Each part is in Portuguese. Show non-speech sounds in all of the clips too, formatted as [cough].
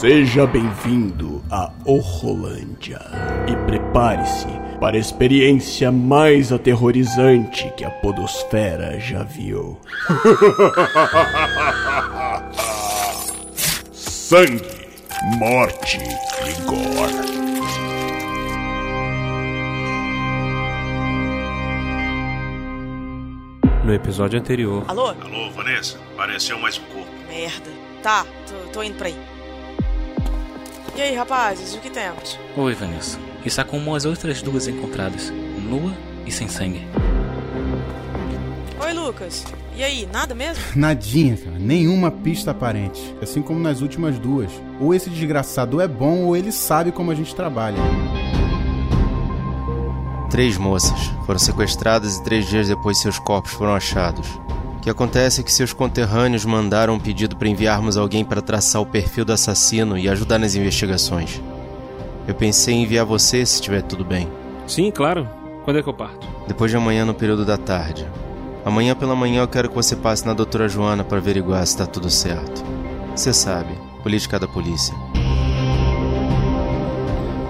Seja bem-vindo a Orrolândia e prepare-se para a experiência mais aterrorizante que a Podosfera já viu. [laughs] Sangue, morte e gore. No episódio anterior. Alô? Alô, Vanessa? Apareceu mais um corpo. Merda. Tá, tô, tô indo pra aí. E aí, rapazes, o que temos? Oi, Vanessa. Está como as outras duas encontradas, nua e sem sangue. Oi, Lucas. E aí, nada mesmo? [laughs] Nadinha, cara. Nenhuma pista aparente. Assim como nas últimas duas. Ou esse desgraçado é bom, ou ele sabe como a gente trabalha. Três moças foram sequestradas e três dias depois seus corpos foram achados. O que acontece é que seus conterrâneos mandaram um pedido para enviarmos alguém para traçar o perfil do assassino e ajudar nas investigações. Eu pensei em enviar você se estiver tudo bem. Sim, claro. Quando é que eu parto? Depois de amanhã no período da tarde. Amanhã pela manhã eu quero que você passe na doutora Joana para averiguar se está tudo certo. Você sabe, política da polícia.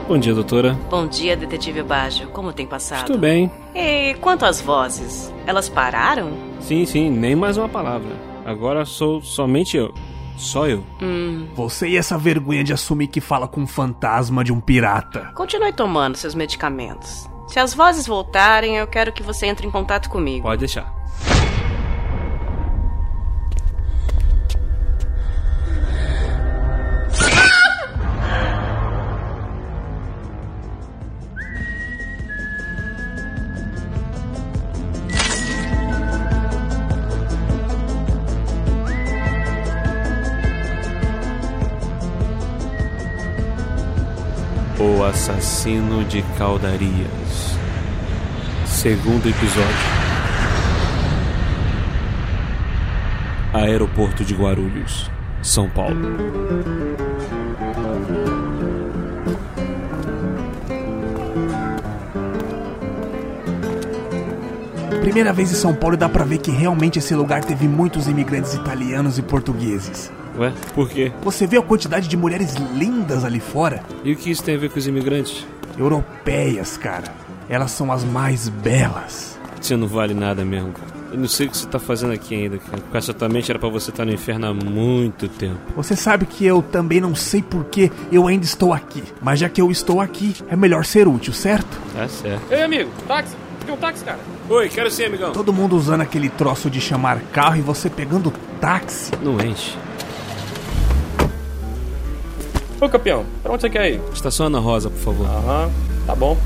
Bom dia, doutora. Bom dia, detetive Baggio. Como tem passado? Estou bem. E quanto às vozes? Elas pararam? Sim, sim, nem mais uma palavra. Agora sou somente eu. Só eu. Hum. Você e essa vergonha de assumir que fala com um fantasma de um pirata. Continue tomando seus medicamentos. Se as vozes voltarem, eu quero que você entre em contato comigo. Pode deixar. Assassino de Caldarias. Segundo episódio. Aeroporto de Guarulhos, São Paulo. Primeira vez em São Paulo dá pra ver que realmente esse lugar teve muitos imigrantes italianos e portugueses. Ué, por quê? Você vê a quantidade de mulheres lindas ali fora? E o que isso tem a ver com os imigrantes? Europeias, cara. Elas são as mais belas. Você não vale nada mesmo, cara. Eu não sei o que você tá fazendo aqui ainda, cara. Com essa tua mente era pra você estar no inferno há muito tempo. Você sabe que eu também não sei por que eu ainda estou aqui. Mas já que eu estou aqui, é melhor ser útil, certo? Tá certo. Ei, amigo, táxi. Tem um táxi, cara. Oi, quero sim, amigão. Todo mundo usando aquele troço de chamar carro e você pegando táxi. Não enche. Ô, campeão, pra onde você quer ir? Estaciona rosa, por favor. Aham, tá bom.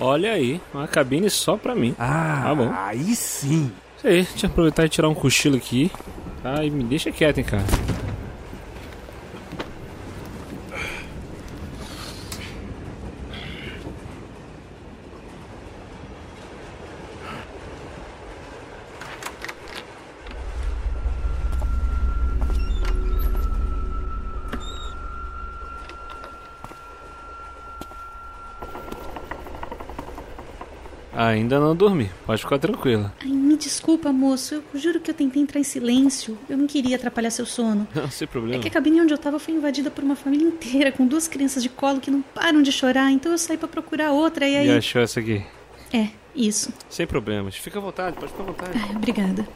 Olha aí, uma cabine só pra mim. Ah, Tá bom. aí sim. Isso aí, deixa eu aproveitar e tirar um cochilo aqui. Tá, e me deixa quieto, hein, cara. Ainda não dormi, pode ficar tranquila. Ai, me desculpa, moço. Eu juro que eu tentei entrar em silêncio. Eu não queria atrapalhar seu sono. [laughs] Não, sem problema. É que a cabine onde eu tava foi invadida por uma família inteira, com duas crianças de colo que não param de chorar, então eu saí pra procurar outra e aí. E achou essa aqui? É, isso. Sem problemas. Fica à vontade, pode ficar à vontade. Ai, obrigada.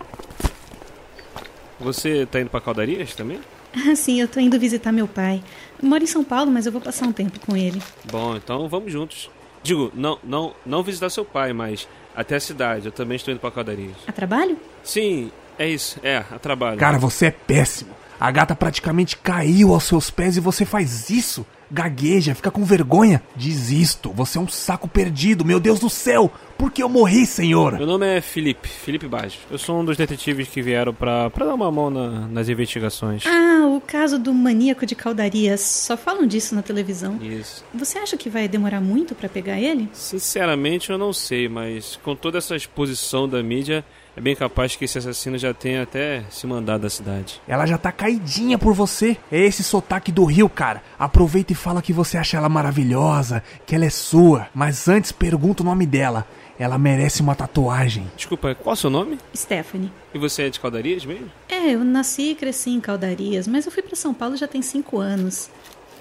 Você tá indo pra Caldarias também? Ah, sim, eu tô indo visitar meu pai. Moro em São Paulo, mas eu vou passar um tempo com ele. Bom, então vamos juntos. Digo, não, não, não visitar seu pai, mas até a cidade. Eu também estou indo pra Caldarias. A trabalho? Sim, é isso. É, a trabalho. Cara, você é péssimo. A gata praticamente caiu aos seus pés e você faz isso. gagueja, fica com vergonha. Desisto, você é um saco perdido, meu Deus do céu! Por que eu morri, senhor? Meu nome é Felipe, Felipe Baggio. Eu sou um dos detetives que vieram pra, pra dar uma mão na- nas investigações. Ah, o caso do maníaco de caldarias. Só falam disso na televisão. Isso. Você acha que vai demorar muito pra pegar ele? Sinceramente, eu não sei, mas com toda essa exposição da mídia, é bem capaz que esse assassino já tenha até se mandado da cidade. Ela já tá caidinha por você. É esse sotaque do Rio, cara. Aproveita e fala que você acha ela maravilhosa, que ela é sua. Mas antes pergunta o nome dela. Ela merece uma tatuagem. Desculpa, qual é o seu nome? Stephanie. E você é de Caldarias mesmo? É, eu nasci e cresci em Caldarias, mas eu fui pra São Paulo já tem cinco anos.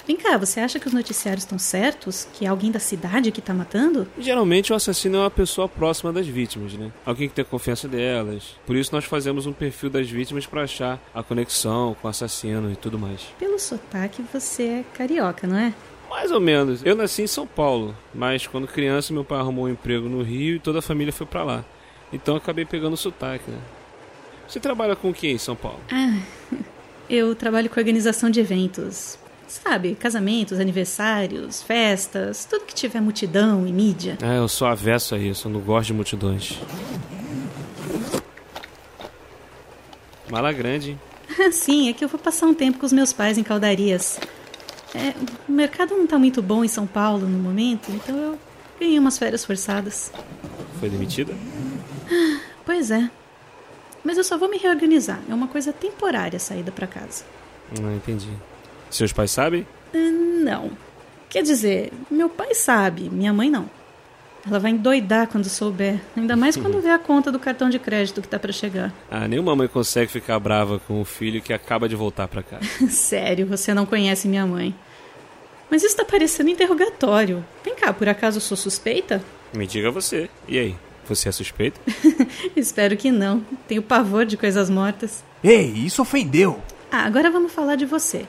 Vem cá, você acha que os noticiários estão certos? Que é alguém da cidade que tá matando? Geralmente o assassino é uma pessoa próxima das vítimas, né? Alguém que tem confiança delas. Por isso nós fazemos um perfil das vítimas pra achar a conexão com o assassino e tudo mais. Pelo sotaque, você é carioca, não é? Mais ou menos. Eu nasci em São Paulo, mas quando criança meu pai arrumou um emprego no Rio e toda a família foi pra lá. Então eu acabei pegando o sotaque, né? Você trabalha com o que em São Paulo? Ah, [laughs] eu trabalho com organização de eventos. Sabe, casamentos, aniversários, festas, tudo que tiver multidão e mídia. Ah, eu sou avesso a isso, eu não gosto de multidões. Mala grande, hein? Ah, [laughs] Sim, é que eu vou passar um tempo com os meus pais em Caldarias. É, o mercado não tá muito bom em São Paulo no momento, então eu ganhei umas férias forçadas. Foi demitida? [gasps] Pois é. Mas eu só vou me reorganizar. É uma coisa temporária a saída pra casa. Não entendi. Seus pais sabem? Ah, Não. Quer dizer, meu pai sabe, minha mãe não. Ela vai endoidar quando souber. Ainda mais quando [laughs] ver a conta do cartão de crédito que tá pra chegar. Ah, nenhuma mãe consegue ficar brava com o filho que acaba de voltar pra casa. [laughs] Sério, você não conhece minha mãe. Mas isso tá parecendo interrogatório. Vem cá, por acaso eu sou suspeita? Me diga você. E aí? Você é suspeito? [laughs] Espero que não. Tenho pavor de coisas mortas. Ei, isso ofendeu. Ah, agora vamos falar de você.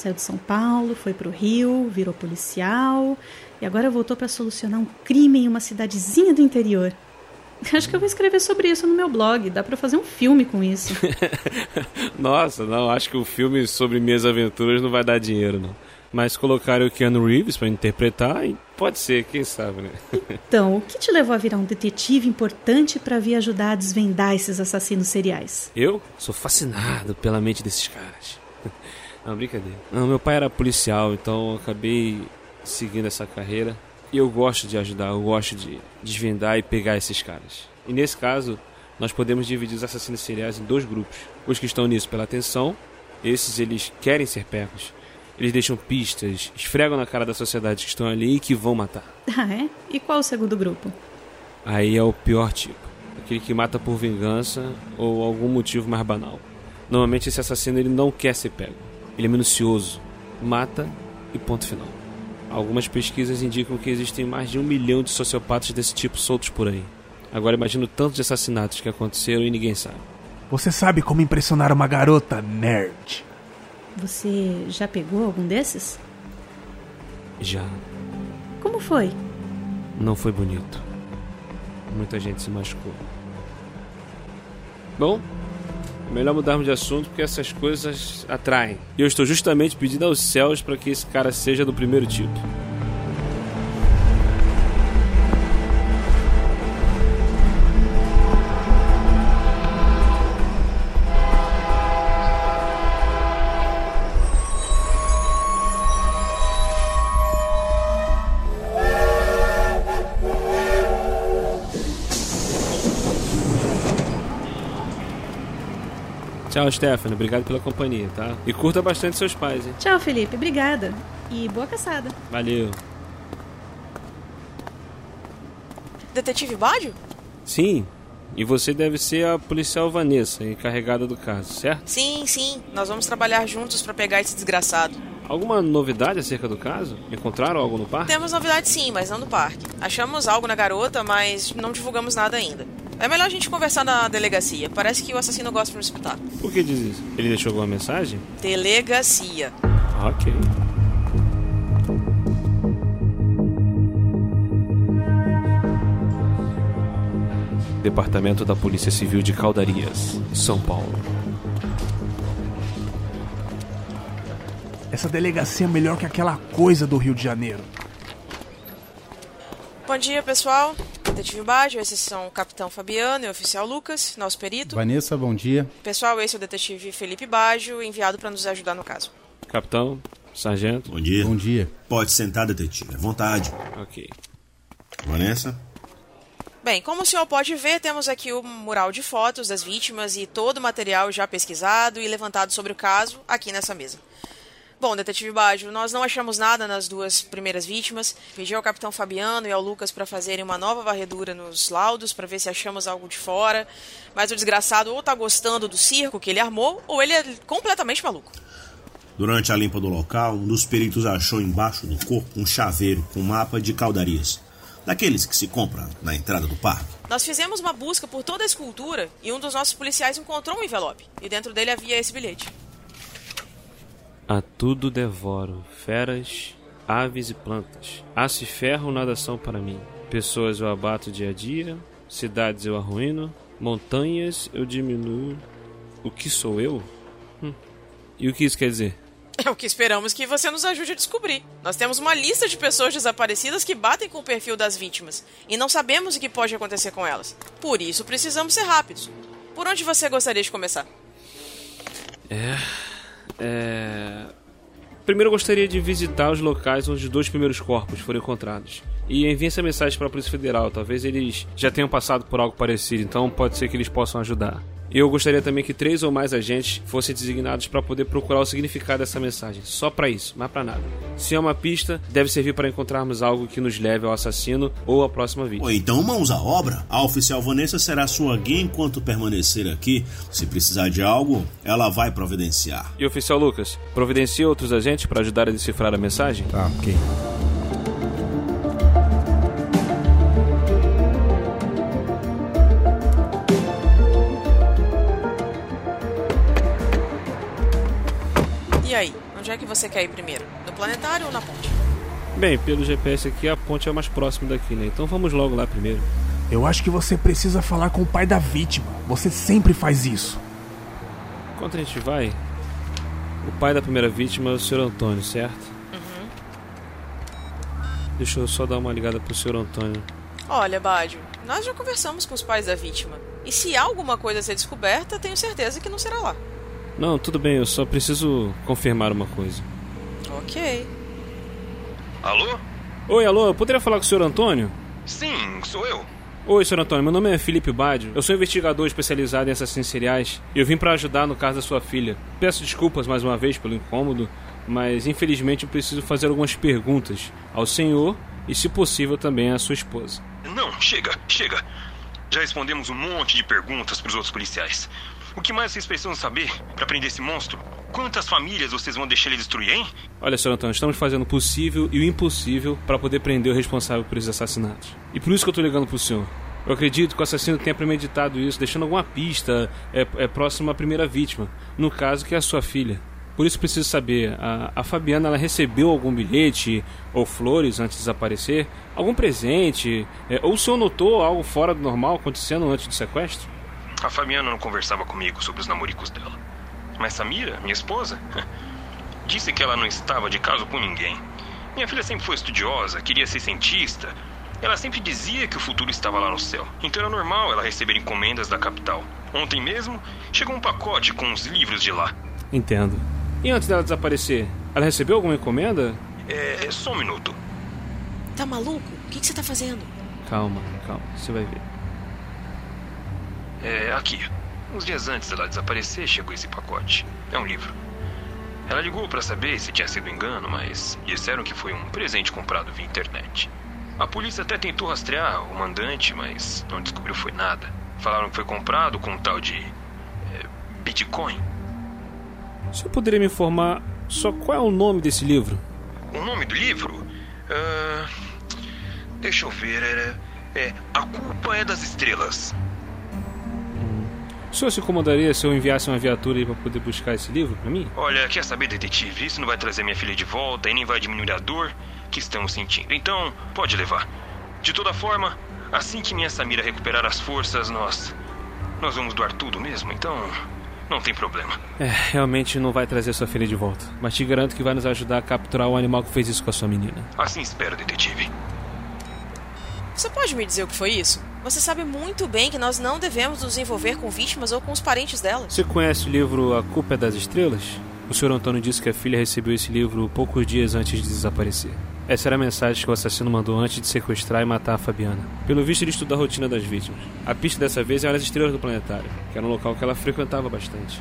Saiu de São Paulo, foi pro Rio, virou policial e agora voltou pra solucionar um crime em uma cidadezinha do interior. [laughs] Acho que eu vou escrever sobre isso no meu blog. Dá pra fazer um filme com isso. [laughs] Nossa, não, acho que o filme sobre minhas aventuras não vai dar dinheiro, não. Mas colocar o Keanu Reeves pra interpretar, e pode ser, quem sabe, né? [laughs] Então, o que te levou a virar um detetive importante pra vir ajudar a desvendar esses assassinos seriais? Eu sou fascinado pela mente desses caras. Não, brincadeira. Não, meu pai era policial, então eu acabei seguindo essa carreira. E eu gosto de ajudar, eu gosto de desvendar e pegar esses caras. E nesse caso, nós podemos dividir os assassinos seriais em dois grupos. Os que estão nisso pela atenção, esses eles querem ser pegos. Eles deixam pistas, esfregam na cara da sociedade que estão ali e que vão matar. [laughs] Ah, é? E qual o segundo grupo? Aí é o pior tipo. Aquele que mata por vingança ou algum motivo mais banal. Normalmente esse assassino ele não quer ser pego. Ele é minucioso, mata e ponto final. Algumas pesquisas indicam que existem mais de um milhão de sociopatas desse tipo soltos por aí. Agora imagina o tanto de assassinatos que aconteceram e ninguém sabe. Você sabe como impressionar uma garota, nerd? Você já pegou algum desses? Já Como foi? não foi bonito. Muita gente se machucou. Bom, melhor mudarmos de assunto porque essas coisas atraem. E eu estou justamente pedindo aos céus para que esse cara seja do primeiro tipo. Tchau, Stephanie. Obrigado pela companhia, tá? E curta bastante seus pais, hein? Tchau, Felipe. Obrigada. E boa caçada. Valeu. Detetive Bádio? Sim. E você deve ser a policial Vanessa, encarregada do caso, certo? Sim, sim. Nós vamos trabalhar juntos pra pegar esse desgraçado. Alguma novidade acerca do caso? Encontraram algo no parque? Temos novidade sim, mas não do parque. Achamos algo na garota, mas não divulgamos nada ainda. É melhor a gente conversar na delegacia. Parece que o assassino gosta de me escutar. Por que diz isso? Ele deixou alguma mensagem? Delegacia. Ok. Departamento da Polícia Civil de Caldarias, São Paulo. Essa delegacia é melhor que aquela coisa do Rio de Janeiro. Bom dia, pessoal. Detetive Baggio, esses são o Capitão Fabiano e o Oficial Lucas, nosso perito. Vanessa, bom dia. Pessoal, esse é o Detetive Felipe Baggio, enviado para nos ajudar no caso. Capitão, sargento. Bom dia. Bom dia. Pode sentar, detetive. À vontade. Ok. Vanessa? Bem, como o senhor pode ver, temos aqui o mural de fotos das vítimas e todo o material já pesquisado e levantado sobre o caso aqui nessa mesa. Bom, detetive Baggio, nós não achamos nada nas duas primeiras vítimas. Pedi ao capitão Fabiano e ao Lucas para fazerem uma nova varredura nos laudos para ver se achamos algo de fora. Mas o desgraçado ou tá gostando do circo que ele armou, ou ele é completamente maluco. Durante a limpa do local, um dos peritos achou embaixo do corpo um chaveiro com mapa de caudarias. Daqueles que se compra na entrada do parque. Nós fizemos uma busca por toda a escultura e um dos nossos policiais encontrou um envelope. E dentro dele havia esse bilhete. A tudo devoro, feras, aves e plantas. Aço e ferro nada são para mim. Pessoas eu abato dia a dia, cidades eu arruino, montanhas eu diminuo. O que sou eu? Hum. E o que isso quer dizer? É o que esperamos que você nos ajude a descobrir. Nós temos uma lista de pessoas desaparecidas que batem com o perfil das vítimas e não sabemos o que pode acontecer com elas. Por isso precisamos ser rápidos. Por onde você gostaria de começar? É. É. Primeiro eu gostaria de visitar os locais onde os dois primeiros corpos foram encontrados. E envie essa mensagem para a Polícia Federal. Talvez eles já tenham passado por algo parecido, então pode ser que eles possam ajudar. Eu gostaria também que três ou mais agentes fossem designados para poder procurar o significado dessa mensagem. Só para isso, mais para nada. Se é uma pista, deve servir para encontrarmos algo que nos leve ao assassino ou à próxima vítima. Ou então mãos à obra. A oficial Vanessa será sua guia enquanto permanecer aqui. Se precisar de algo, ela vai providenciar. E oficial Lucas, providencia outros agentes para ajudar a decifrar a mensagem? Tá, ok. Onde é que você quer ir primeiro? No planetário ou na ponte? Bem, pelo GPS aqui, a ponte é mais próximo daqui, né? Então vamos logo lá primeiro. Eu acho que você precisa falar com o pai da vítima. Você sempre faz isso. Enquanto a gente vai, o pai da primeira vítima é o Sr. Antônio, certo? Deixa eu só dar uma ligada pro Sr. Antônio. Olha, Badio, nós já conversamos com os pais da vítima. E se há alguma coisa a ser descoberta, tenho certeza que não será lá. Não, tudo bem, eu só preciso confirmar uma coisa. Ok. Alô? Oi, alô, eu poderia falar com o Sr. Antônio? Sim, sou eu. Oi, Sr. Antônio, meu nome é Felipe Badio. Eu sou investigador especializado em assassinos seriais e eu vim para ajudar no caso da sua filha. Peço desculpas mais uma vez pelo incômodo, mas infelizmente eu preciso fazer algumas perguntas ao senhor e, se possível, também à sua esposa. Não, chega, chega. Já respondemos um monte de perguntas pros outros policiais. O que mais vocês precisam saber para prender esse monstro? Quantas famílias vocês vão deixar ele destruir, hein? Olha, Sr. Antônio, estamos fazendo o possível e o impossível para poder prender o responsável por esses assassinatos. E por isso que eu tô ligando pro senhor. Eu acredito que o assassino tenha premeditado isso, deixando alguma pista é, é próximo à primeira vítima, no caso que é a sua filha. Por isso preciso saber, a, a Fabiana ela recebeu algum bilhete ou flores antes de desaparecer? Algum presente? É, ou o senhor notou algo fora do normal acontecendo antes do sequestro? A Fabiana não conversava comigo sobre os namoricos dela. Mas Samira, minha esposa, [laughs] disse que ela não estava de caso com ninguém. Minha filha sempre foi estudiosa, queria ser cientista. Ela sempre dizia que o futuro estava lá no céu. Então era normal ela receber encomendas da capital. Ontem mesmo, chegou um pacote com os livros de lá. Entendo. E antes dela desaparecer, ela recebeu alguma encomenda? É, só um minuto. Tá maluco? O que, que você tá fazendo? Calma, calma, você vai ver. É, aqui. Uns dias antes dela desaparecer, chegou esse pacote. É um livro. Ela ligou para saber se tinha sido engano, mas disseram que foi um presente comprado via internet. A polícia até tentou rastrear o mandante, mas não descobriu foi nada. Falaram que foi comprado com um tal de é, Bitcoin. O senhor poderia me informar só qual é o nome desse livro? O nome do livro? Ah, deixa eu ver. Era, é A Culpa é das Estrelas. O senhor se incomodaria se eu enviasse uma viatura aí pra poder buscar esse livro pra mim? Olha, quer saber, detetive? Isso não vai trazer minha filha de volta e nem vai diminuir a dor que estamos sentindo. Então, pode levar. De toda forma, assim que minha Samira recuperar as forças, nós. Nós vamos doar tudo mesmo. Então, Não tem problema. É, realmente não vai trazer sua filha de volta. Mas te garanto que vai nos ajudar a capturar o animal que fez isso com a sua menina. Assim espero, detetive. Você pode me dizer o que foi isso? Você sabe muito bem que nós não devemos nos envolver com vítimas ou com os parentes delas. Você conhece o livro A Culpa é das Estrelas? O Sr. Antônio disse que a filha recebeu esse livro poucos dias antes de desaparecer. Essa era a mensagem que o assassino mandou antes de sequestrar e matar a Fabiana. Pelo visto, ele estuda a rotina das vítimas. A pista dessa vez eram as estrelas do planetário, que era um local que ela frequentava bastante.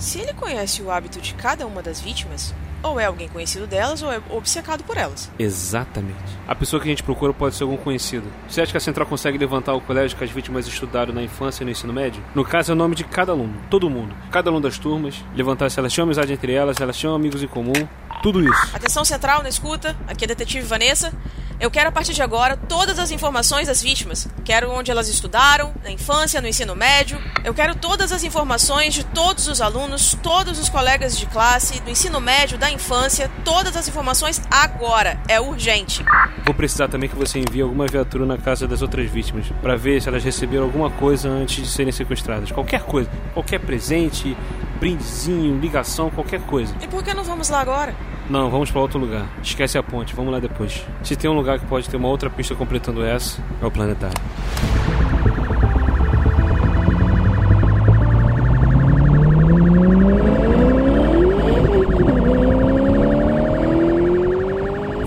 Se ele conhece o hábito de cada uma das vítimas, ou é alguém conhecido delas ou é obcecado por elas. Exatamente. A pessoa que a gente procura pode ser algum conhecido. Você acha que a Central consegue levantar o colégio que as vítimas estudaram na infância e no ensino médio? No caso, é o nome de cada aluno, todo mundo. Cada aluno das turmas, levantar se elas tinham amizade entre elas, se elas tinham amigos em comum, tudo isso. Atenção central na escuta, aqui é a detetive Vanessa. Eu quero a partir de agora todas as informações das vítimas. Quero onde elas estudaram, na infância, no ensino médio. Eu quero todas as informações de todos os alunos, todos os colegas de classe, do ensino médio, da infância, todas as informações agora. É urgente. Vou precisar também que você envie alguma viatura na casa das outras vítimas para ver se elas receberam alguma coisa antes de serem sequestradas. Qualquer coisa, qualquer presente, brindezinho, ligação, qualquer coisa. E por que não vamos lá agora? Não, vamos para outro lugar. Esquece a ponte, vamos lá depois. Se tem um lugar que pode ter uma outra pista completando essa, é o planetário.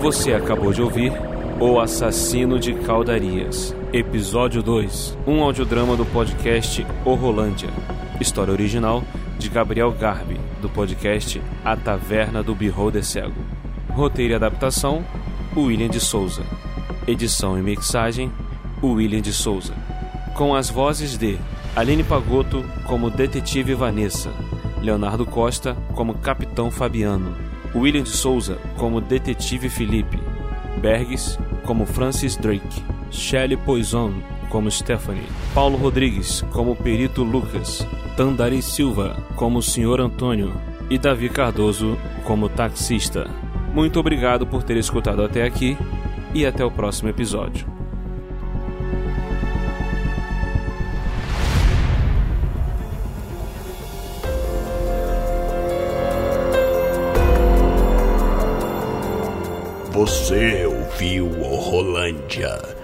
Você acabou de ouvir O Assassino de Caldarias, Episódio 2, um audiodrama do podcast O Rolândia. História original de Gabriel Garbi, do podcast A Taverna do Beholder Cego. Roteiro e adaptação, William de Souza. Edição e mixagem, William de Souza. Com as vozes de Aline Pagotto como Detetive Vanessa, Leonardo Costa como Capitão Fabiano, William de Souza como Detetive Felipe, Bergs como Francis Drake, Shelley Poison como Stephanie, Paulo Rodrigues como Perito Lucas, Tandari Silva como Sr. Antônio e Davi Cardoso como taxista. Muito obrigado por ter escutado até aqui e até o próximo episódio. Você ouviu o Rolândia.